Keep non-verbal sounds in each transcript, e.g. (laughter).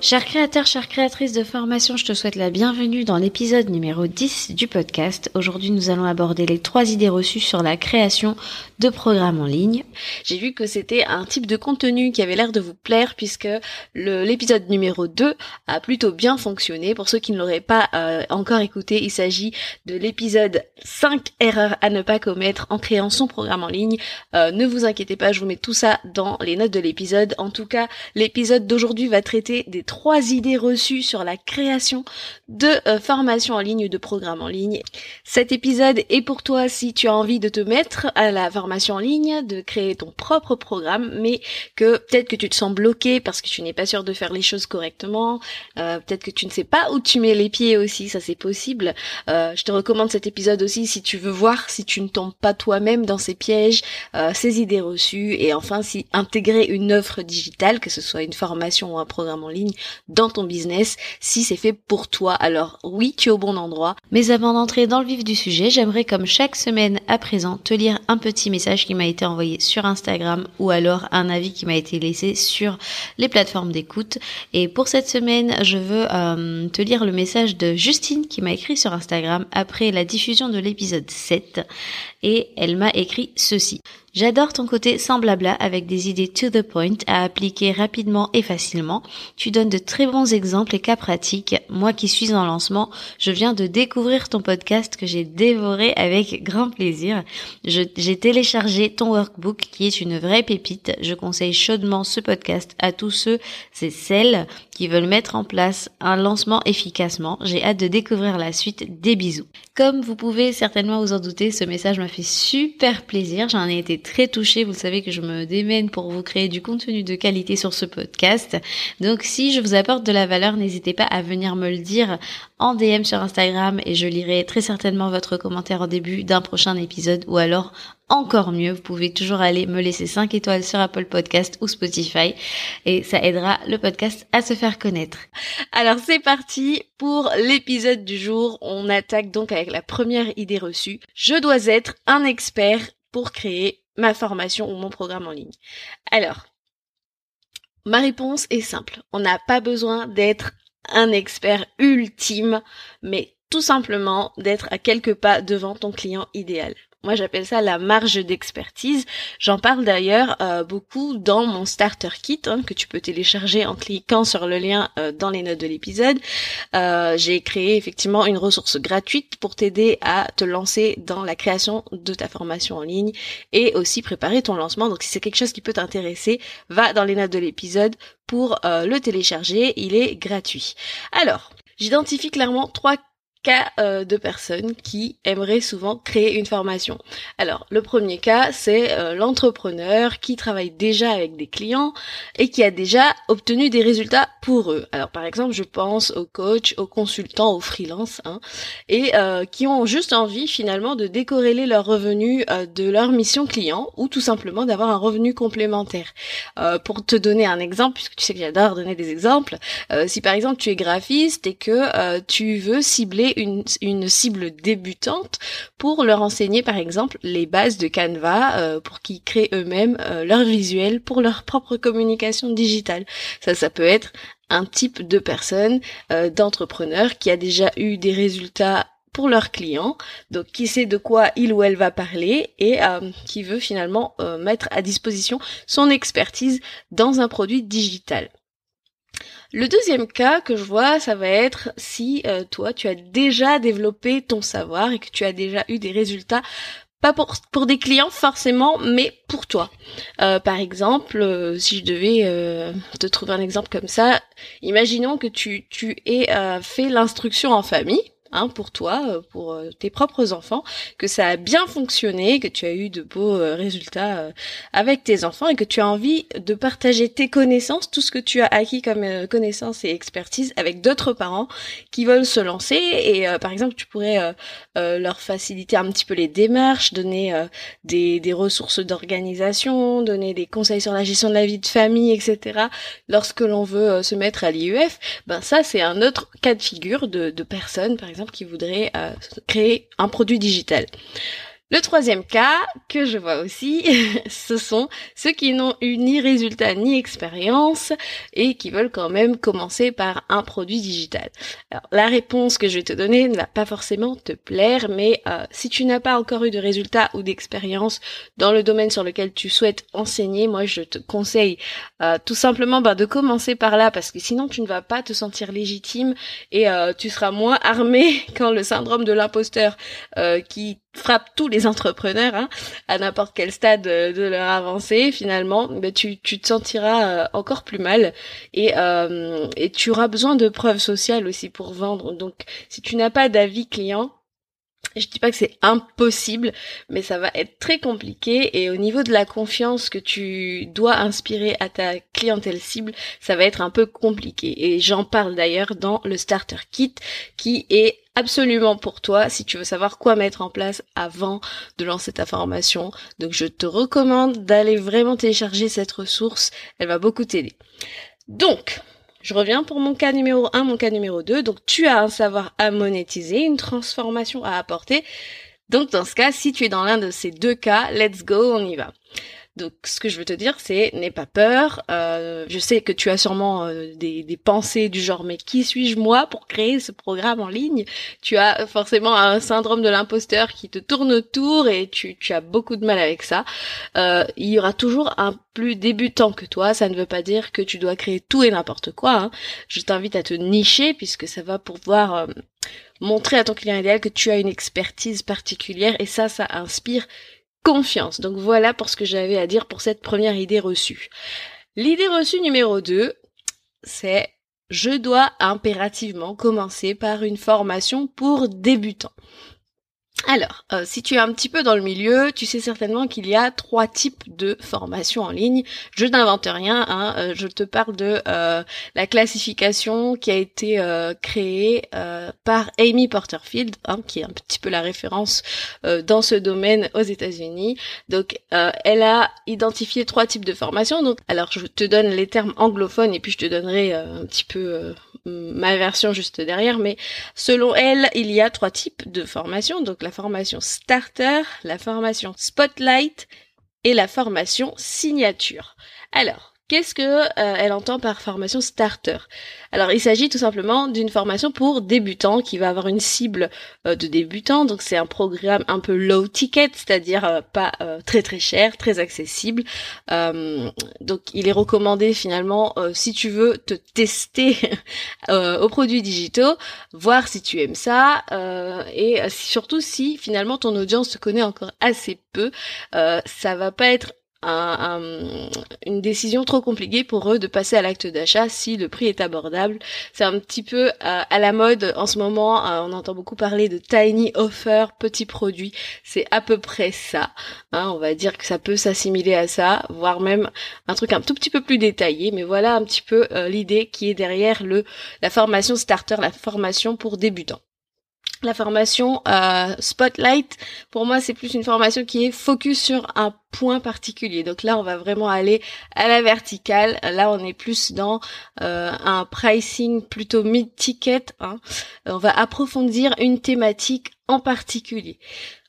Chers créateurs, chères créatrices de formation, je te souhaite la bienvenue dans l'épisode numéro 10 du podcast. Aujourd'hui, nous allons aborder les trois idées reçues sur la création de programmes en ligne. J'ai vu que c'était un type de contenu qui avait l'air de vous plaire puisque l'épisode numéro 2 a plutôt bien fonctionné. Pour ceux qui ne l'auraient pas euh, encore écouté, il s'agit de l'épisode 5 erreurs à ne pas commettre en créant son programme en ligne. Euh, ne vous inquiétez pas, je vous mets tout ça dans les notes de l'épisode. En tout cas, l'épisode d'aujourd'hui va traiter des trois idées reçues sur la création de euh, formations en ligne, de programmes en ligne. Cet épisode est pour toi si tu as envie de te mettre à la formation en ligne, de créer ton propre programme, mais que peut-être que tu te sens bloqué parce que tu n'es pas sûr de faire les choses correctement, euh, peut-être que tu ne sais pas où tu mets les pieds aussi, ça c'est possible. Euh, je te recommande cet épisode aussi si tu veux voir si tu ne tombes pas toi-même dans ces pièges, ces idées reçues, et enfin si intégrer une offre digitale, que ce soit une formation ou un programme en ligne, dans ton business. Si c'est fait pour toi, alors oui, tu es au bon endroit. Mais avant d'entrer dans le vif du sujet, j'aimerais comme chaque semaine à présent te lire un petit message qui m'a été envoyé sur Instagram ou alors un avis qui m'a été laissé sur les plateformes d'écoute. Et pour cette semaine, je veux euh, te lire le message de Justine qui m'a écrit sur Instagram après la diffusion de l'épisode 7 et elle m'a écrit ceci. J'adore ton côté sans blabla avec des idées to the point à appliquer rapidement et facilement. Tu donnes de très bons exemples et cas pratiques. Moi qui suis en lancement, je viens de découvrir ton podcast que j'ai dévoré avec grand plaisir. J'ai téléchargé ton workbook qui est une vraie pépite. Je conseille chaudement ce podcast à tous ceux et celles qui veulent mettre en place un lancement efficacement. J'ai hâte de découvrir la suite. Des bisous. Comme vous pouvez certainement vous en douter, ce message m'a fait super plaisir. J'en ai été très touchée. Vous savez que je me démène pour vous créer du contenu de qualité sur ce podcast. Donc si je vous apporte de la valeur, n'hésitez pas à venir me le dire en DM sur Instagram et je lirai très certainement votre commentaire au début d'un prochain épisode ou alors encore mieux, vous pouvez toujours aller me laisser 5 étoiles sur Apple Podcast ou Spotify et ça aidera le podcast à se faire connaître. Alors c'est parti pour l'épisode du jour. On attaque donc avec la première idée reçue. Je dois être un expert pour créer ma formation ou mon programme en ligne. Alors, ma réponse est simple. On n'a pas besoin d'être un expert ultime, mais tout simplement d'être à quelques pas devant ton client idéal. Moi, j'appelle ça la marge d'expertise. J'en parle d'ailleurs euh, beaucoup dans mon starter kit hein, que tu peux télécharger en cliquant sur le lien euh, dans les notes de l'épisode. Euh, j'ai créé effectivement une ressource gratuite pour t'aider à te lancer dans la création de ta formation en ligne et aussi préparer ton lancement. Donc, si c'est quelque chose qui peut t'intéresser, va dans les notes de l'épisode pour le télécharger. Il est gratuit. Alors, J'identifie clairement trois cas euh, de personnes qui aimeraient souvent créer une formation. Alors, le premier cas, c'est euh, l'entrepreneur qui travaille déjà avec des clients et qui a déjà obtenu des résultats pour eux. Alors, par exemple, je pense aux coachs, aux consultants, aux freelances, hein, et euh, qui ont juste envie finalement de décorréler leurs revenus de leur mission client ou tout simplement d'avoir un revenu complémentaire. pour te donner un exemple, puisque tu sais que j'adore donner des exemples, si par exemple tu es graphiste et que tu veux cibler une, cible débutante pour leur enseigner par exemple les bases de Canva euh, pour qu'ils créent eux-mêmes euh, leur visuel pour leur propre communication digitale. Ça, ça peut être un type de personne, euh, d'entrepreneur qui a déjà eu des résultats pour leurs clients, donc qui sait de quoi il ou elle va parler et qui veut finalement mettre à disposition son expertise dans un produit digital. Le deuxième cas que je vois, ça va être si euh, toi tu as déjà développé ton savoir et que tu as déjà eu des résultats pas pour, pour des clients forcément, mais pour toi. Euh, par exemple, euh, si je devais te trouver un exemple comme ça, imaginons que tu, tu aies fait l'instruction en famille Hein, pour toi, euh, pour euh, tes propres enfants, que ça a bien fonctionné, que tu as eu de beaux euh, résultats avec tes enfants et que tu as envie de partager tes connaissances, tout ce que tu as acquis comme connaissances et expertise avec d'autres parents qui veulent se lancer. Et par exemple, tu pourrais leur faciliter un petit peu les démarches, donner des, des ressources d'organisation, donner des conseils sur la gestion de la vie de famille, etc. Lorsque l'on veut se mettre à l'IEF, ben ça c'est un autre cas de figure de, de personnes, par exemple qui voudraient euh, créer un produit digital. Le troisième cas que je vois aussi, (laughs) ce sont ceux qui n'ont eu ni résultat ni expérience et qui veulent quand même commencer par un produit digital. Alors, la réponse que je vais te donner ne va pas forcément te plaire, mais euh, si tu n'as pas encore eu de résultat ou d'expérience dans le domaine sur lequel tu souhaites enseigner, moi je te conseille euh, tout simplement bah, de commencer par là parce que sinon tu ne vas pas te sentir légitime et euh, tu seras moins armé (laughs) quand le syndrome de l'imposteur qui frappe tous les entrepreneurs hein, à n'importe quel stade de leur avancée finalement ben tu, tu te sentiras euh, encore plus mal et, euh, et tu auras besoin de preuves sociales aussi pour vendre. Donc si tu n'as pas d'avis client je dis pas que c'est impossible, mais ça va être très compliqué et au niveau de la confiance que tu dois inspirer à ta clientèle cible, ça va être un peu compliqué. Et j'en parle d'ailleurs dans le Starter Kit qui est absolument pour toi si tu veux savoir quoi mettre en place avant de lancer ta formation. Donc je te recommande d'aller vraiment télécharger cette ressource, elle va beaucoup t'aider. Donc, je reviens pour mon cas numéro 1, mon cas numéro 2. Donc tu as un savoir à monétiser, une transformation à apporter. Donc dans ce cas, si tu es dans l'un de ces deux cas, let's go, on y va. Donc, ce que je veux te dire, c'est n'aie pas peur. Euh, je sais que tu as sûrement euh, des, pensées du genre mais qui suis-je moi pour créer ce programme en ligne? Tu as forcément un syndrome de l'imposteur qui te tourne autour et tu, as beaucoup de mal avec ça. Euh, il y aura toujours un plus débutant que toi. Ça ne veut pas dire que tu dois créer tout et n'importe quoi. Hein. Je t'invite à te nicher puisque ça va pouvoir montrer à ton client idéal que tu as une expertise particulière et ça, ça inspire Donc voilà pour ce que j'avais à dire pour cette première idée reçue. L'idée reçue numéro 2, c'est je dois impérativement commencer par une formation pour débutants. Alors, euh, si tu es un petit peu dans le milieu, tu sais certainement qu'il y a trois types de formations en ligne. Je n'invente rien, hein, euh, je te parle de euh, la classification qui a été créée par Amy Porterfield, hein, qui est un petit peu la référence dans ce domaine aux États-Unis. Donc, elle a identifié trois types de formations. Donc, alors je te donne les termes anglophones et puis je te donnerai un petit peu ma version juste derrière, mais selon elle, il y a trois types de formations, donc la formation starter, la formation spotlight et la formation signature. Alors, Qu'est-ce que euh, elle entend par formation starter? Alors il s'agit tout simplement d'une formation pour débutants qui va avoir une cible euh, de débutants. Donc c'est un programme un peu low ticket, c'est-à-dire euh, pas très très cher, très accessible. donc il est recommandé finalement si tu veux te tester (laughs) aux produits digitaux, voir si tu aimes ça et surtout si finalement ton audience te connaît encore assez peu, ça va pas être une décision trop compliquée pour eux de passer à l'acte d'achat si le prix est abordable. C'est un petit peu euh, à la mode en ce moment. Euh, on entend beaucoup parler de tiny offer, petits produits. C'est à peu près ça. Hein. on va dire que ça peut s'assimiler à ça, voire même un truc un tout petit peu plus détaillé. Mais voilà un petit peu euh, l'idée qui est derrière le la formation starter, la formation pour débutants. La formation euh, Spotlight, pour moi, c'est plus une formation qui est focus sur un point particulier. Donc là, on va vraiment aller à la verticale. Là, on est plus dans euh, un pricing plutôt mid-ticket. Hein. On va approfondir une thématique en particulier.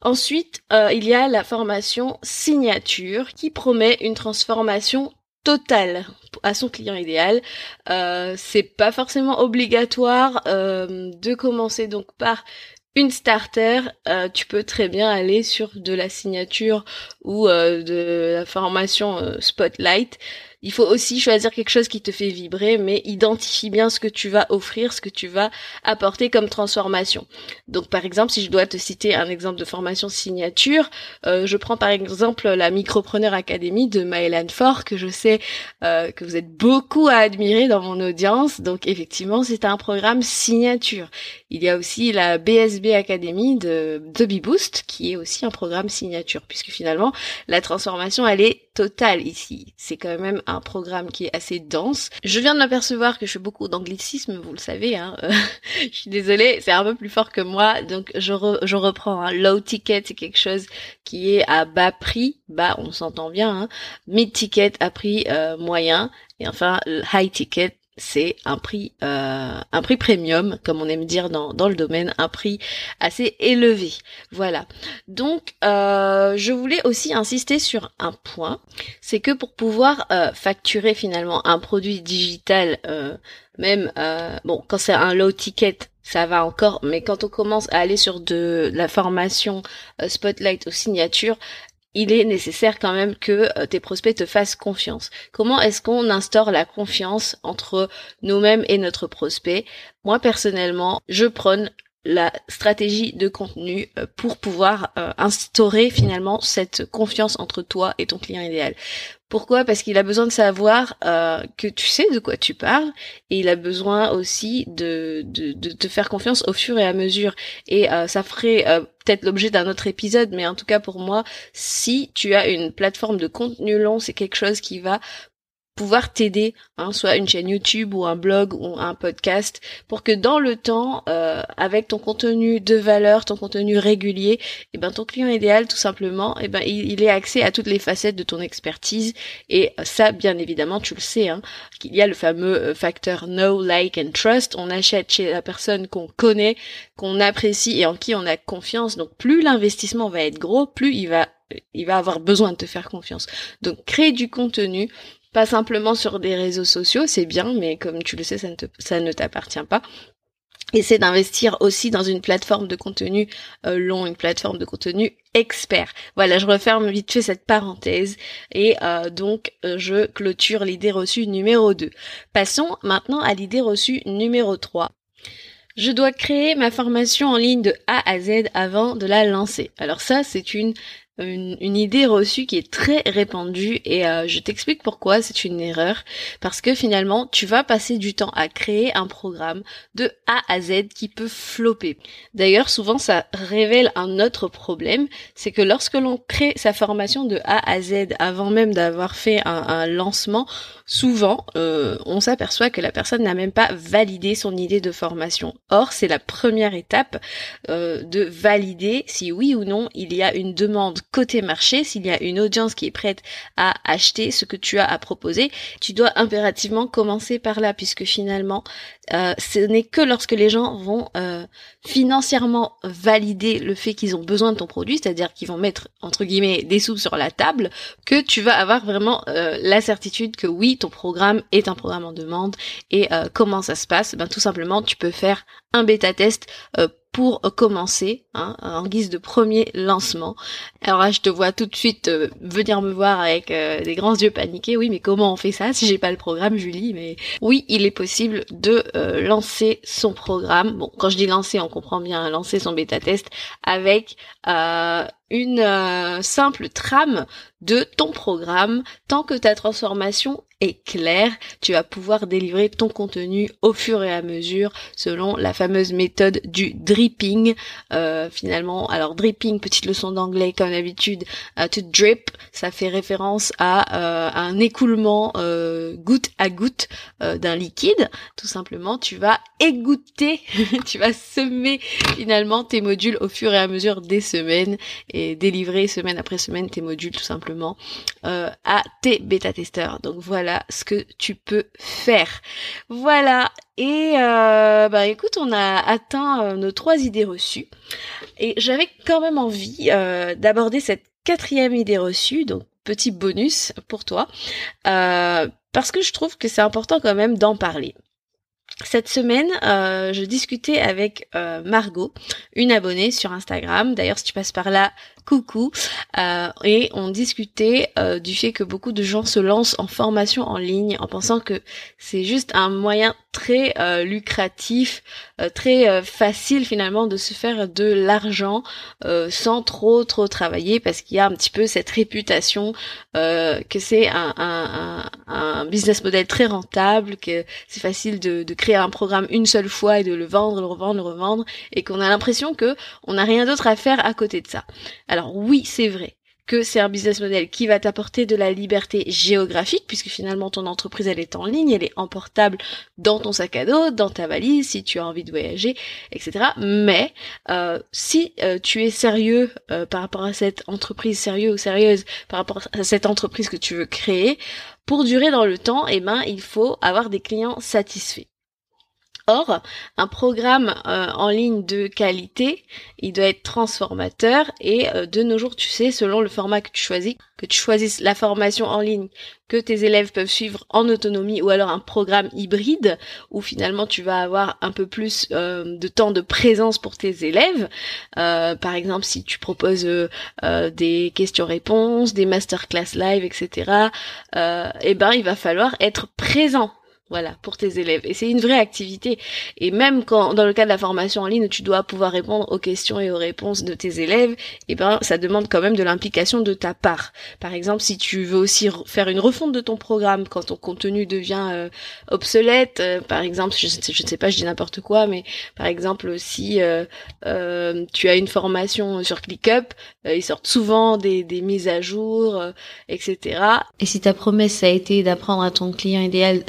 Ensuite, euh, il y a la formation signature qui promet une transformation totale à son client idéal. Euh, c'est pas forcément obligatoire euh, de commencer donc par une starter, euh, tu peux très bien aller sur de la signature ou de la formation Spotlight. Il faut aussi choisir quelque chose qui te fait vibrer, mais identifie bien ce que tu vas offrir, ce que tu vas apporter comme transformation. Donc par exemple, si je dois te citer un exemple de formation signature, euh, je prends par exemple la Micropreneur Academy de Maëlan Fort, que je sais euh, que vous êtes beaucoup à admirer dans mon audience. Donc effectivement, c'est un programme signature. Il y a aussi la BSB Academy de The Boost, qui est aussi un programme signature, puisque finalement, la transformation, elle est totale ici. C'est quand même un programme qui est assez dense. Je viens de m'apercevoir que je fais beaucoup d'anglicisme, vous le savez. Hein. (laughs) je suis désolée, c'est un peu plus fort que moi, donc je, je reprends. Hein. Low ticket, c'est quelque chose qui est à bas prix. Bas, on s'entend bien. Hein. Mid ticket à prix euh, moyen. Et enfin, high ticket, c'est un prix euh, un prix premium comme on aime dire dans, dans le domaine un prix assez élevé. Voilà. Donc euh, je voulais aussi insister sur un point c'est que pour pouvoir euh, facturer finalement un produit digital même bon quand c'est un low ticket ça va encore, mais quand on commence à aller sur de la formation spotlight aux signatures, il est nécessaire quand même que euh, tes prospects te fassent confiance. Comment est-ce qu'on instaure la confiance entre nous-mêmes et notre prospect? Moi personnellement, je prône la stratégie de contenu euh, pour pouvoir euh, instaurer finalement cette confiance entre toi et ton client idéal. Pourquoi? Parce qu'il a besoin de savoir euh, que tu sais de quoi tu parles et il a besoin aussi de, de, de te faire confiance au fur et à mesure. Et ça ferait peut-être l'objet d'un autre épisode, mais en tout cas pour moi, si tu as une plateforme de contenu long, c'est quelque chose qui va pouvoir t'aider, hein, soit une chaîne YouTube ou un blog ou un podcast, pour que dans le temps, euh, avec ton contenu de valeur, ton contenu régulier, et eh ben ton client idéal tout simplement, et eh ben il, ait accès à toutes les facettes de ton expertise. Et ça, bien évidemment, tu le sais, hein, qu'il y a le fameux euh, facteur know, like and trust. On achète chez la personne qu'on connaît, qu'on apprécie et en qui on a confiance. Donc plus l'investissement va être gros, plus il va il va avoir besoin de te faire confiance. Donc créer du contenu, pas simplement sur des réseaux sociaux, c'est bien, mais comme tu le sais, ça ne, t'appartient pas. Essaie d'investir aussi dans une plateforme de contenu euh, long, une plateforme de contenu expert. Voilà, je referme vite fait cette parenthèse et euh, donc euh, je clôture l'idée reçue numéro 2. Passons maintenant à l'idée reçue numéro 3. Je dois créer ma formation en ligne de A à Z avant de la lancer. Alors ça, c'est une une, idée reçue qui est très répandue et euh, je t'explique pourquoi c'est une erreur parce que finalement tu vas passer du temps à créer un programme de A à Z qui peut flopper. D'ailleurs souvent ça révèle un autre problème, c'est que lorsque l'on crée sa formation de A à Z avant même d'avoir fait un, lancement, souvent euh, on s'aperçoit que la personne n'a même pas validé son idée de formation. Or c'est la première étape euh, de valider si oui ou non il y a une demande côté marché, s'il y a une audience qui est prête à acheter ce que tu as à proposer, tu dois impérativement commencer par là, puisque finalement, euh, ce n'est que lorsque les gens vont financièrement valider le fait qu'ils ont besoin de ton produit, c'est-à-dire qu'ils vont mettre entre guillemets des sous sur la table, que tu vas avoir vraiment la certitude que oui, ton programme est un programme en demande. Et comment ça se passe Ben tout simplement, tu peux faire un bêta test pour commencer, hein, en guise de premier lancement. Alors là, je te vois tout de suite euh, venir me voir avec euh, des grands yeux paniqués. Oui, mais comment on fait ça si j'ai pas le programme, Julie? Mais oui, il est possible de euh, lancer son programme. Bon, quand je dis lancer, on comprend bien lancer son bêta test avec une simple trame de ton programme tant que ta transformation est claire, tu vas pouvoir délivrer ton contenu au fur et à mesure selon la fameuse méthode du dripping. Euh, finalement, alors dripping, petite leçon d'anglais comme d'habitude, euh, to drip, ça fait référence à euh, un écoulement goutte à goutte d'un liquide. Tout simplement, tu vas égoutter, (laughs) tu vas semer finalement tes modules au fur et à mesure des semaines délivrer semaine après semaine tes modules tout simplement à tes bêta-testeurs. Donc voilà ce que tu peux faire. Voilà. Et euh, bah écoute, on a atteint euh, nos trois idées reçues. Et j'avais quand même envie euh, d'aborder cette quatrième idée reçue, donc petit bonus pour toi, parce que je trouve que c'est important quand même d'en parler. Cette semaine, je discutais avec Margot, une abonnée sur Instagram. D'ailleurs, si tu passes par là, coucou, euh, et on discutait euh, du fait que beaucoup de gens se lancent en formation en ligne en pensant que c'est juste un moyen très euh, lucratif, très facile finalement de se faire de l'argent sans trop trop travailler parce qu'il y a un petit peu cette réputation que c'est un, un, un, business model très rentable, que c'est facile de, de créer un programme une seule fois et de le vendre, le revendre, le revendre, et qu'on a l'impression que on n'a rien d'autre à faire à côté de ça. Oui, c'est vrai que c'est un business model qui va t'apporter de la liberté géographique, puisque finalement ton entreprise elle est en ligne, elle est emportable dans ton sac à dos, dans ta valise, si tu as envie de voyager, etc. Mais euh, si euh, tu es sérieux euh, par rapport à cette entreprise, sérieux ou sérieuse par rapport à cette entreprise que tu veux créer, pour durer dans le temps, eh ben il faut avoir des clients satisfaits. Or, un programme euh, en ligne de qualité, il doit être transformateur et euh, de nos jours, tu sais, selon le format que tu choisis, que tu choisisses la formation en ligne que tes élèves peuvent suivre en autonomie ou alors un programme hybride où finalement tu vas avoir un peu plus euh, de temps de présence pour tes élèves. par exemple, si tu proposes des questions-réponses, des masterclass live, etc. eh ben, il va falloir être présent voilà, pour tes élèves. Et c'est une vraie activité. Et même quand, dans le cas de la formation en ligne, tu dois pouvoir répondre aux questions et aux réponses de tes élèves, et eh ben, ça demande quand même de l'implication de ta part. Par exemple, si tu veux aussi faire une refonte de ton programme quand ton contenu devient euh, obsolète, euh, par exemple, je, ne sais pas, je dis n'importe quoi, mais par exemple, si euh, tu as une formation sur ClickUp, ils sortent souvent des, des mises à jour, etc. Et si ta promesse a été d'apprendre à ton client idéal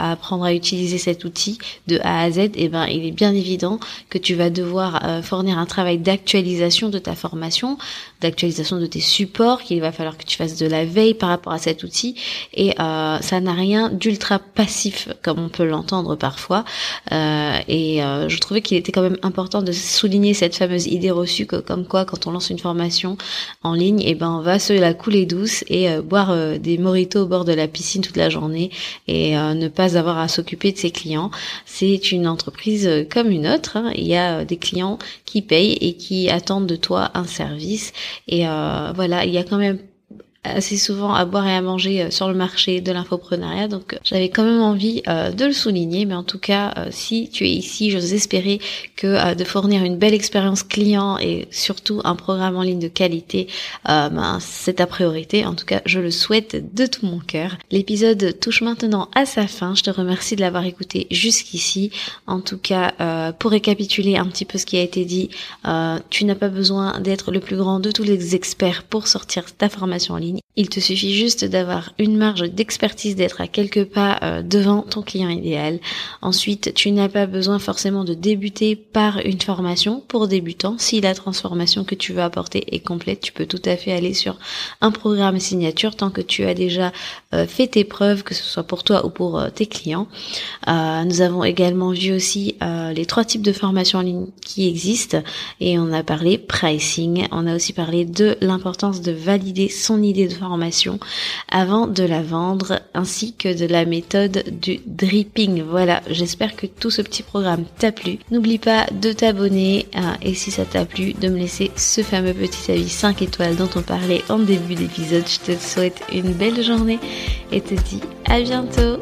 à apprendre à utiliser cet outil de A à Z, eh ben il est bien évident que tu vas devoir euh, fournir un travail d'actualisation de ta formation, d'actualisation de tes supports, qu'il va falloir que tu fasses de la veille par rapport à cet outil. Et euh, ça n'a rien d'ultra passif comme on peut l'entendre parfois. Euh, et euh, je trouvais qu'il était quand même important de souligner cette fameuse idée reçue que comme quoi quand on lance une formation en ligne, et eh ben on va se la couler douce et euh, boire euh, des moritos au bord de la piscine toute la journée et ne pas avoir à s'occuper de ses clients. C'est une entreprise comme une autre. Hein. Il y a des clients qui payent et qui attendent de toi un service et euh, voilà, il y a quand même assez souvent à boire et à manger euh, sur le marché de l'infoprenariat. Donc euh, j'avais quand même envie euh, de le souligner. Mais en tout cas, si tu es ici, j'ose espérer que de fournir une belle expérience client et surtout un programme en ligne de qualité, ben, c'est ta priorité. En tout cas, je le souhaite de tout mon cœur. L'épisode touche maintenant à sa fin. Je te remercie de l'avoir écouté jusqu'ici. En tout cas, pour récapituler un petit peu ce qui a été dit, tu n'as pas besoin d'être le plus grand de tous les experts pour sortir ta formation en ligne il te suffit juste d'avoir une marge d'expertise, d'être à quelques pas euh, devant ton client idéal. Ensuite, tu n'as pas besoin forcément de débuter par une formation pour débutants. Si la transformation que tu veux apporter est complète, tu peux tout à fait aller sur un programme signature tant que tu as déjà euh, fait tes preuves, que ce soit pour toi ou pour euh, tes clients. nous avons également vu aussi les trois types de formations en ligne qui existent et on a parlé pricing. On a aussi parlé de l'importance de valider son de formation avant de la vendre ainsi que de la méthode du dripping. Voilà, j'espère que tout ce petit programme t'a plu. N'oublie pas de t'abonner hein, et si ça t'a plu, de me laisser ce fameux petit avis 5 étoiles dont on parlait en début d'épisode. Je te souhaite une belle journée et te dis à bientôt